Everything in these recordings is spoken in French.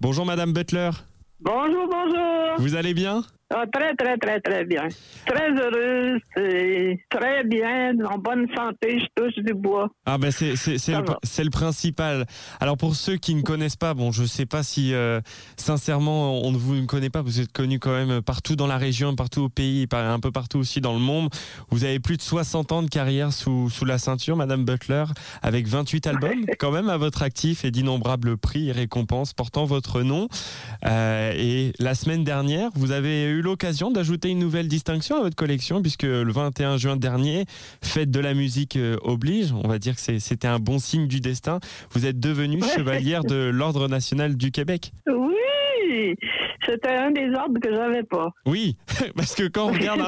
Bonjour Madame Butler. Bonjour, bonjour. Vous allez bien? Ah, très, très, très, très bien. Très heureuse et très bien, en bonne santé, je touche du bois. Ah ben c'est le, le principal. Alors pour ceux qui ne connaissent pas, bon je sais pas si euh, sincèrement on ne vous connaît pas, vous êtes connu quand même partout dans la région, partout au pays, un peu partout aussi dans le monde. Vous avez plus de 60 ans de carrière sous sous la ceinture, Madame Butler, avec 28 albums quand même à votre actif et d'innombrables prix et récompenses portant votre nom. Euh, et la semaine dernière, vous avez eu l'occasion d'ajouter une nouvelle distinction à votre collection puisque le 21 juin dernier, fête de la musique euh, oblige, on va dire que c'était un bon signe du destin. Vous êtes devenue Ouais. chevalière de l'Ordre national du Québec. Oui, c'était un des ordres que j'avais pas. Oui, parce que quand on regarde,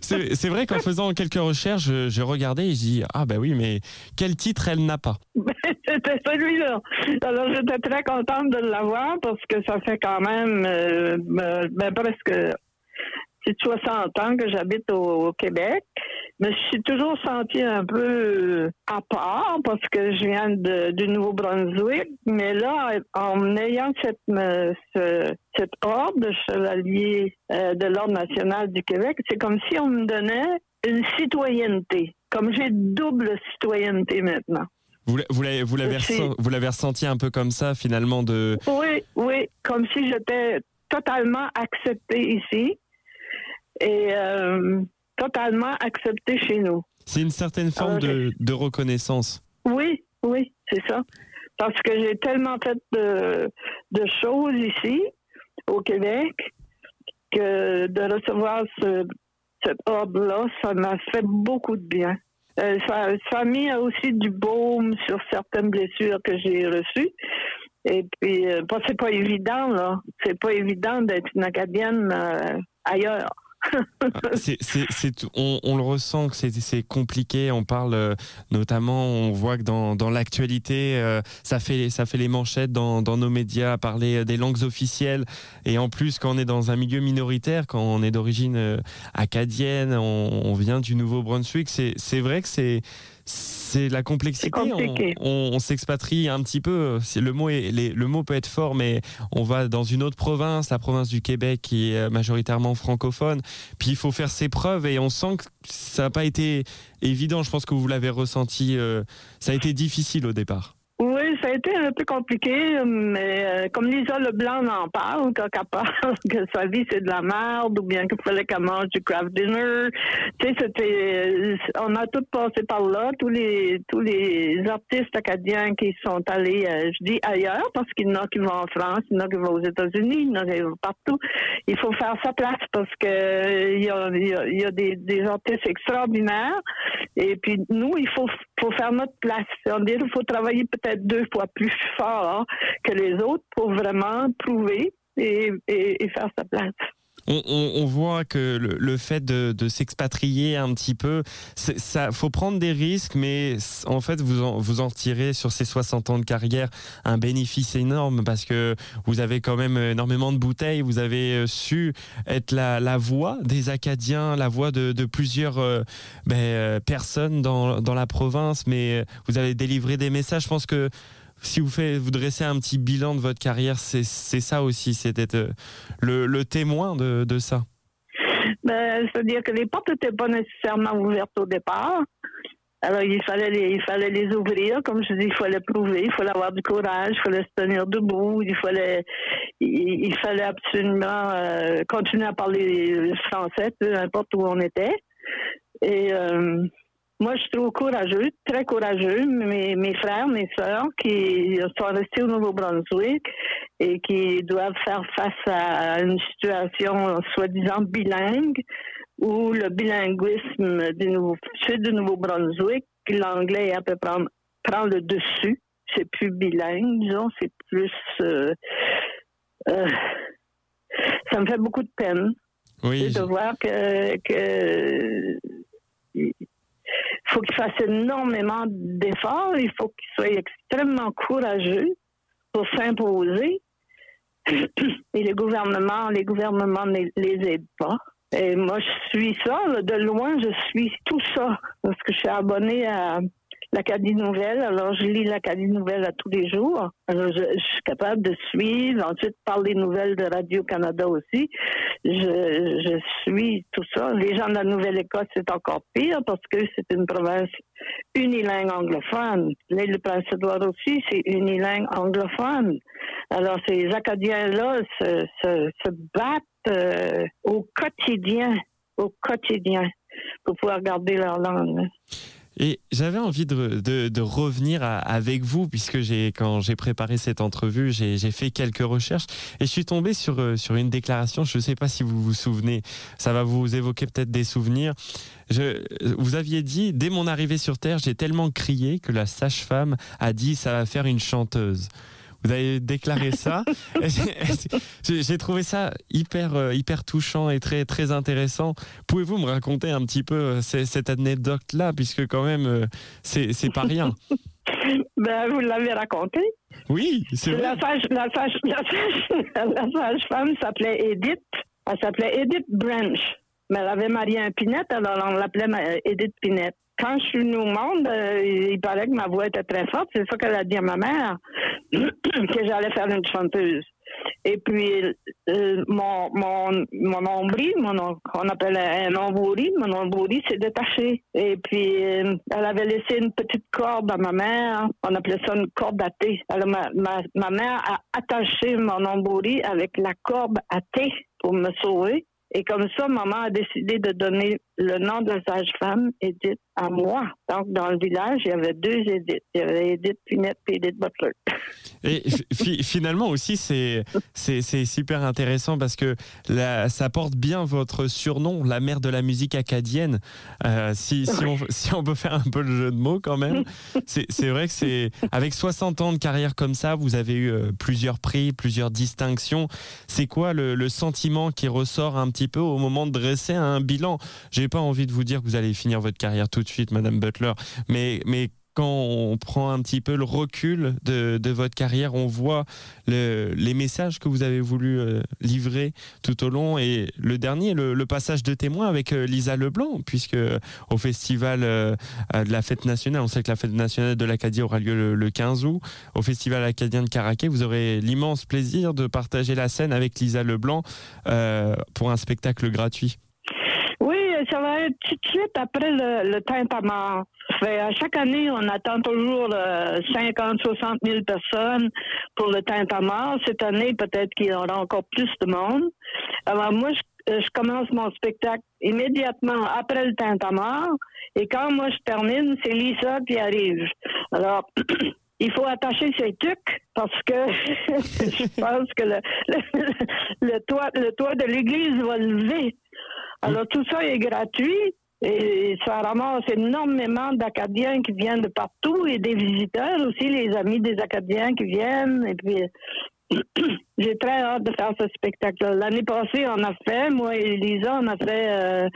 c'est vrai qu'en faisant quelques recherches, je- j'ai regardé et je dis ah ben oui, mais quel titre elle n'a pas? C'était celui-là. Alors, j'étais très contente de l'avoir parce que ça fait quand même euh, ben, ben, presque c'est 60 ans que j'habite au, au Québec. Mais je suis toujours sentie un peu euh, à part parce que je viens de- du Nouveau-Brunswick. Mais là, en ayant cette, euh, ce- cet ordre de chevalier euh, de l'Ordre national du Québec, c'est comme si on me donnait une citoyenneté. Comme j'ai double citoyenneté maintenant. Vous, l'a- vous l'avez vous l'avez ressenti un peu comme ça finalement de Oui, oui, comme si j'étais totalement acceptée ici et euh, totalement acceptée chez nous. c'est une certaine forme de, de reconnaissance. Oui, oui, c'est ça. Parce que j'ai tellement fait de, de choses ici, au Québec, que de recevoir ce, cet ordre-là, ça m'a fait beaucoup de bien. Euh, ça, ça a mis aussi du baume sur certaines blessures que j'ai reçues. Et puis, euh, bah, c'est pas évident, là. C'est pas évident d'être une Acadienne euh, ailleurs. Tout- on, le ressent que c'est, compliqué. On parle euh, notamment, on voit que dans, l'actualité, euh, ça fait les manchettes dans, nos médias, parler euh, des langues officielles. Et en plus, quand on est dans un milieu minoritaire, quand on est d'origine acadienne, on, vient du Nouveau-Brunswick, c'est vrai que c'est c'est la complexité. On, s'expatrie un petit peu. Le mot est, les- le mot peut être fort, mais on va dans une autre province, la province du Québec, qui est majoritairement francophone. Puis il faut faire ses preuves et on sent que ça n'a pas été évident. Je pense que vous l'avez ressenti. euh, ça a été difficile au départ. Ça a été un peu compliqué, mais euh, comme Lisa Leblanc en parle, quand elle parle que sa vie c'est de la merde, ou bien qu'il fallait qu'elle mange du craft dinner. Tu sais, c'était, euh, on a tous passé par là, tous les tous les artistes acadiens qui sont allés, euh, je dis ailleurs, parce qu'il y en a qui vont en France, il y en a qui vont aux États-Unis, il y en a qui vont partout. Il faut faire sa place parce que il y a, des, des artistes extraordinaires. Et puis nous, il faut, faut faire notre place. C'est-à-dire, il faut travailler peut-être deux fois plus fort que les autres pour vraiment prouver et, et, et faire sa place. On, on- on voit que le, le fait de, de s'expatrier un petit peu, ça faut prendre des risques, mais en fait vous en, vous en tirez sur ces 60 ans de carrière un bénéfice énorme parce que vous avez quand même énormément de bouteilles, vous avez euh, su être la, la voix des Acadiens, la voix de, de plusieurs euh, ben, euh, personnes dans, dans la province, mais vous avez délivré des messages. Je pense que si vous faites, vous dressez un petit bilan de votre carrière, c'est ça aussi, c'est d'être euh, le, témoin de, ça. Ben, C'est-à-dire que les portes n'étaient pas nécessairement ouvertes au départ. Alors, il fallait, les, il fallait les ouvrir. Comme je dis, il fallait prouver, il fallait avoir du courage, il fallait se tenir debout, il fallait, il fallait absolument euh, continuer à parler français, peu importe où on était. Et euh, moi, je trouve courageux, très courageux, mes, mes frères, mes sœurs qui sont restés au Nouveau-Brunswick et qui doivent faire face à une situation soi-disant bilingue où le bilinguisme du nouveau, sud du Nouveau-Brunswick, l'anglais à peu près prend le dessus. C'est plus bilingue, disons, c'est plus. euh, euh, ça me fait beaucoup de peine Oui, de voir que, que faut qu'il fasse énormément d'efforts, il faut qu'il soit extrêmement courageux pour s'imposer. Et les gouvernements, les gouvernements ne les aident pas. Et moi, je suis ça, là, de loin, je suis tout ça, parce que je suis abonnée à l'Acadie Nouvelle. Alors, je lis l'Acadie Nouvelle à tous les jours. Alors, je, suis capable de suivre. Ensuite, par les nouvelles de Radio-Canada aussi. Je, je suis tout ça. Les gens de la Nouvelle-Écosse, c'est encore pire parce que c'est une province unilingue anglophone. L'île Prince-Édouard aussi, c'est unilingue anglophone. Alors, ces Acadiens-là se, se, se, battent euh, au quotidien, au quotidien, pour pouvoir garder leur langue. Et j'avais envie de, revenir avec vous, puisque quand j'ai préparé cette entrevue, j'ai, fait quelques recherches et je suis tombé sur, euh, une déclaration. Je ne sais pas si vous vous souvenez, ça va vous évoquer peut-être des souvenirs. Vous aviez dit, dès mon arrivée sur Terre, j'ai tellement crié que la sage-femme a dit, ça va faire une chanteuse. Vous avez déclaré ça. J'ai trouvé ça hyper, euh, hyper touchant et très, très intéressant. Pouvez-vous me raconter un petit peu euh, cette anecdote-là, puisque quand même, euh, c'est pas rien. Ben, vous l'avez raconté. Oui, c'est vrai. La sage, la sage, la sage, femme s'appelait Edith. Elle s'appelait Edith Branch. Mais elle avait marié un Pinette, alors on l'appelait Edith Pinette quand je suis venue au monde, euh, il paraît que ma voix était très forte. C'est ça qu'elle a dit à ma mère, que j'allais faire une chanteuse. Et puis, euh, mon, mon, mon nombril, mon, on appelle un nombril, mon nombril s'est détaché. Et puis, euh, elle avait laissé une petite corde à ma mère. On appelait ça une corde à thé. Alors, ma, ma, ma mère a attaché mon nombril avec la corde à thé pour me sauver. Et comme ça, maman a décidé de donner le nom de sage-femme, Edith, à moi. Donc, dans le village, il y avait deux Edith. Il y avait Edith Pinette et Edith Butler. Et finalement aussi, c'est, super intéressant parce que ça porte bien votre surnom, la mère de la musique acadienne. Euh, si, si, on, si, on, peut faire un peu le jeu de mots quand même, c'est, vrai que c'est avec 60 ans de carrière comme ça, vous avez eu euh, plusieurs prix, plusieurs distinctions. C'est quoi le, le, sentiment qui ressort un petit peu au moment de dresser un bilan? J'ai pas envie de vous dire que vous allez finir votre carrière tout de suite, Madame Butler, mais, mais quand on prend un petit peu le recul de, de votre carrière, on voit le, les messages que vous avez voulu euh, livrer tout au long. Et le dernier, le, passage de témoin avec euh, Lisa Leblanc, puisque au festival euh, de la fête nationale, on sait que la fête nationale de l'Acadie aura lieu le, 15 août, au festival acadien de Caraquet, vous aurez l'immense plaisir de partager la scène avec Lisa Leblanc pour un spectacle gratuit ça va être tout de suite après le, le tintamarre. À chaque année, on attend toujours 50, 60 000 personnes pour le tintamarre. Cette année, peut-être qu'il y aura encore plus de monde. Alors moi, je, euh, commence mon spectacle immédiatement après le tintamarre. Et quand moi je termine, c'est Lisa qui arrive. Alors, il faut attacher ses tucs parce que je pense que le, le, toit, le toit de l'église va lever. Alors tout ça est gratuit et ça ramasse énormément d'Acadiens qui viennent de partout et des visiteurs aussi, les amis des Acadiens qui viennent. Et puis j'ai très hâte de faire ce spectacle. L'année passée, on a fait, moi et Lisa, on a fait euh,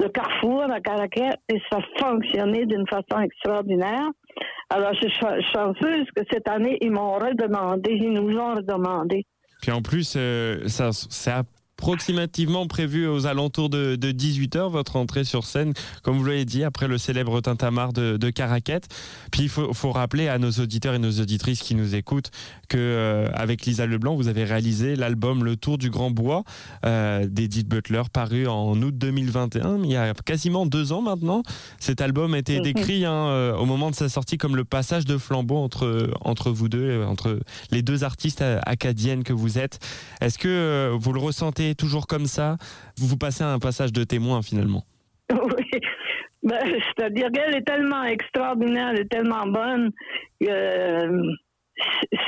le Carrefour à Caraquet et ça fonctionnait d'une façon extraordinaire. Alors, je suis chanceuse que cette année, ils m'ont redemandé, ils nous ont redemandé. Puis en plus, euh, ça, ça approximativement prévu aux alentours de, 18h, votre entrée sur scène, comme vous l'avez dit, après le célèbre tintamarre de, de Caraquette. Puis il faut, rappeler à nos auditeurs et nos auditrices qui nous écoutent que euh, avec Lisa Leblanc, vous avez réalisé l'album Le Tour du Grand Bois euh, d'Edith Butler, paru en août 2021, il y a quasiment deux ans maintenant. Cet album a été décrit hein, euh, au moment de sa sortie comme le passage de flambeau entre, entre vous deux, entre les deux artistes acadiennes que vous êtes. Est-ce que vous le ressentez toujours comme ça Vous vous passez un passage de témoin finalement. Oui. Ben, c'est-à-dire qu'elle est tellement extraordinaire, elle est tellement bonne. Euh,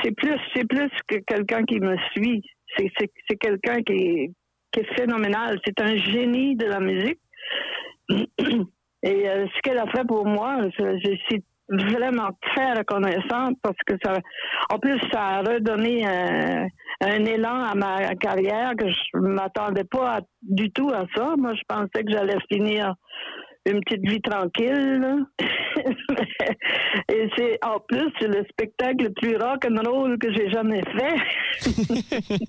c'est plus, c'est plus que quelqu'un qui me suit. C'est quelqu'un qui est, phénoménal. C'est un génie de la musique. Et euh, ce qu'elle a fait pour moi, je, je suis vraiment très reconnaissante parce que ça, en plus, ça a redonné un, un élan à ma carrière que je m'attendais pas du tout à ça. Moi, je pensais que j'allais finir une petite vie tranquille. Et c'est en plus c'est le spectacle le plus rock and roll que j'ai jamais fait.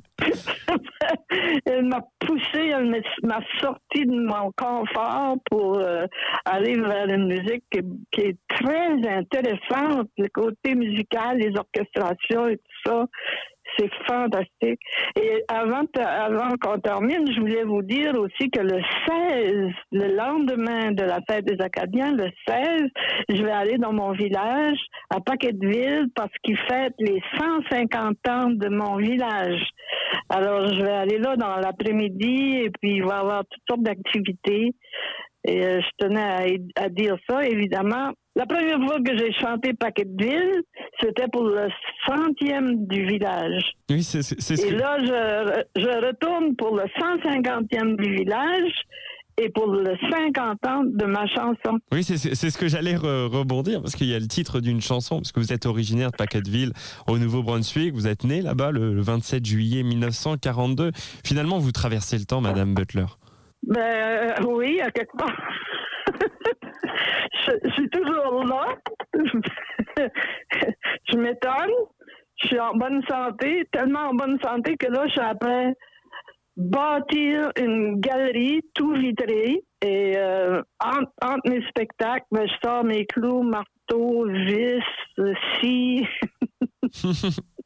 elle m'a poussé, elle m'a sorti de mon confort pour euh, aller vers une musique qui, est très intéressante, le côté musical, les orchestrations et tout ça. C'est fantastique. Et avant, avant qu'on termine, je voulais vous dire aussi que le 16, le lendemain de la fête des Acadiens, le 16, je vais aller dans mon village à Paquetteville parce qu'ils fêtent les 150 ans de mon village. Alors, je vais aller là dans l'après-midi et puis il va y avoir toutes sortes d'activités. Et euh, je tenais à, dire ça, évidemment. La première fois que j'ai chanté Paquetteville, c'était pour le centième du village. Oui, c'est Et là, je, je retourne pour le 150e du village et pour le 50 ans de ma chanson. Oui, c'est ce que j'allais rebondir, parce qu'il y a le titre d'une chanson, parce que vous êtes originaire de Paquetteville, au Nouveau-Brunswick, vous êtes né là-bas le 27 juillet 1942. Finalement, vous traversez le temps, Madame Butler. Ben euh, oui, à quelque part. je, suis toujours là. je m'étonne. Je suis en bonne santé, tellement en bonne santé que là, je suis après bâtir une galerie tout vitrée et euh, entre, mes spectacles, ben, je sors mes clous, marteaux, vis, scie.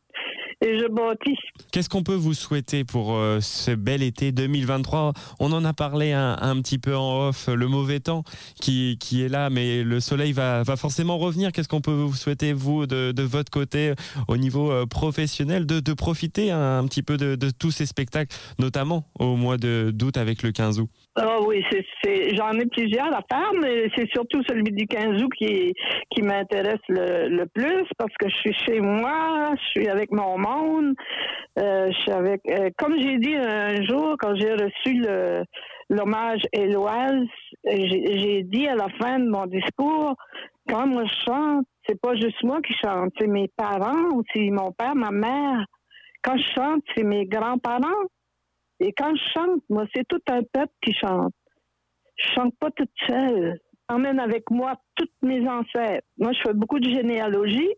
et je bâtis. Qu'est-ce qu'on peut vous souhaiter pour euh, ce bel été 2023 On en a parlé un, petit peu en off, le mauvais temps qui, qui est là, mais le soleil va, va forcément revenir. Qu'est-ce qu'on peut vous souhaiter, vous, de, de votre côté, au niveau euh, professionnel, de, de profiter un, petit peu de, de, tous ces spectacles, notamment au mois d'août avec le 15 août? Oh oui, c'est, j'en ai plusieurs à faire, mais c'est surtout celui du 15 août qui, qui m'intéresse le, plus parce que je suis chez moi, je suis avec mon monde, euh, je suis avec. Euh, comme j'ai dit un jour quand j'ai reçu le, l'hommage Éloise, j'ai, j'ai dit à la fin de mon discours, quand moi je chante, c'est pas juste moi qui chante, c'est mes parents, c'est mon père, ma mère. Quand je chante, c'est mes grands-parents et quand je chante, moi, c'est tout un peuple qui chante. Je chante pas toute seule. J'emmène avec moi toutes mes ancêtres. Moi, je fais beaucoup de généalogie,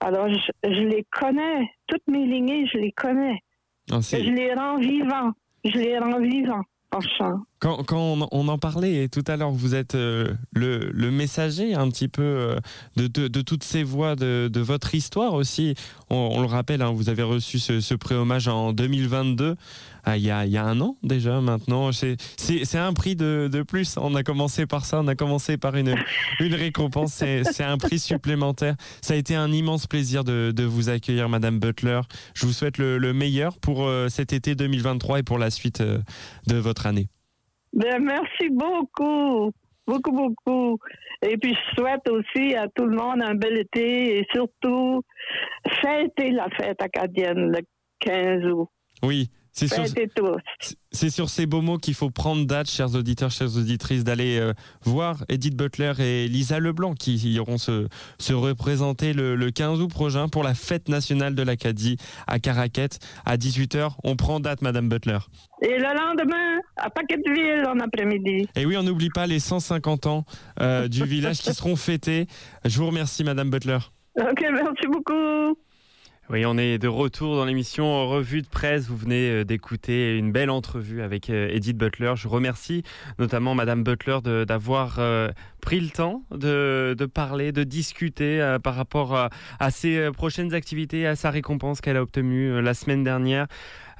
alors je, les connais. Toutes mes lignées, je les connais. Ah, je les rends vivants. Je les rends vivants en chant. Quand, on, en parlait tout à l'heure, vous êtes euh, le, messager un petit peu euh, de, toutes ces voix de, votre histoire aussi. On, le rappelle, hein, vous avez reçu ce, ce pré-hommage en 2022, ah, il, y a, un an déjà maintenant. C'est un prix de, plus. On a commencé par ça, on a commencé par une, récompense. C'est un prix supplémentaire. Ça a été un immense plaisir de, vous accueillir, Madame Butler. Je vous souhaite le, le meilleur pour euh, cet été 2023 et pour la suite de votre année. Ben, merci beaucoup. Beaucoup, beaucoup. Et puis, je souhaite aussi à tout le monde un bel été et surtout fêter la fête acadienne le 15 août. Oui, c'est sur, ces beaux mots qu'il faut prendre date, chers auditeurs, chères auditrices, d'aller euh, voir Edith Butler et Lisa Leblanc qui iront se, se représenter le, 15 août prochain pour la fête nationale de l'Acadie à Caraquette à 18h. On prend date, Madame Butler. Et le lendemain, à Paquetteville en après-midi. Et oui, on n'oublie pas les 150 ans euh, du village qui seront fêtés. Je vous remercie, Madame Butler. Ok, merci beaucoup. Oui, on est de retour dans l'émission Revue de presse. Vous venez euh, d'écouter une belle entrevue avec euh, Edith Butler. Je remercie notamment Madame Butler d'avoir euh, pris le temps de, de parler, de discuter par rapport à, à, ses prochaines activités, à sa récompense qu'elle a obtenue la semaine dernière.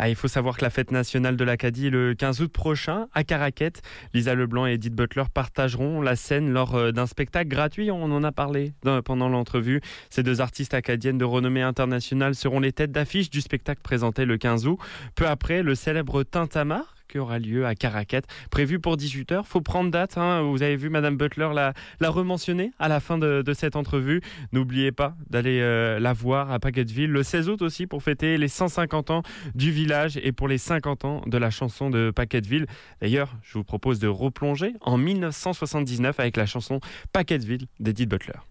Ah, il faut savoir que la fête nationale de l'Acadie le 15 août prochain à Caraquette. Lisa Leblanc et Edith Butler partageront la scène lors euh, d'un spectacle gratuit. On en a parlé pendant l'entrevue. Ces deux artistes acadiennes de renommée internationale seront les têtes d'affiche du spectacle présenté le 15 août. Peu après, le célèbre Tintamarre qui aura lieu à Caracat, prévu pour 18h. Faut prendre date. Hein. Vous avez vu Madame Butler la, la rementionner à la fin de, cette entrevue. N'oubliez pas d'aller euh, la voir à Paquetteville le 16 août aussi pour fêter les 150 ans du village et pour les 50 ans de la chanson de Paquetteville. D'ailleurs, je vous propose de replonger en 1979 avec la chanson Paquetteville d'Edith Butler.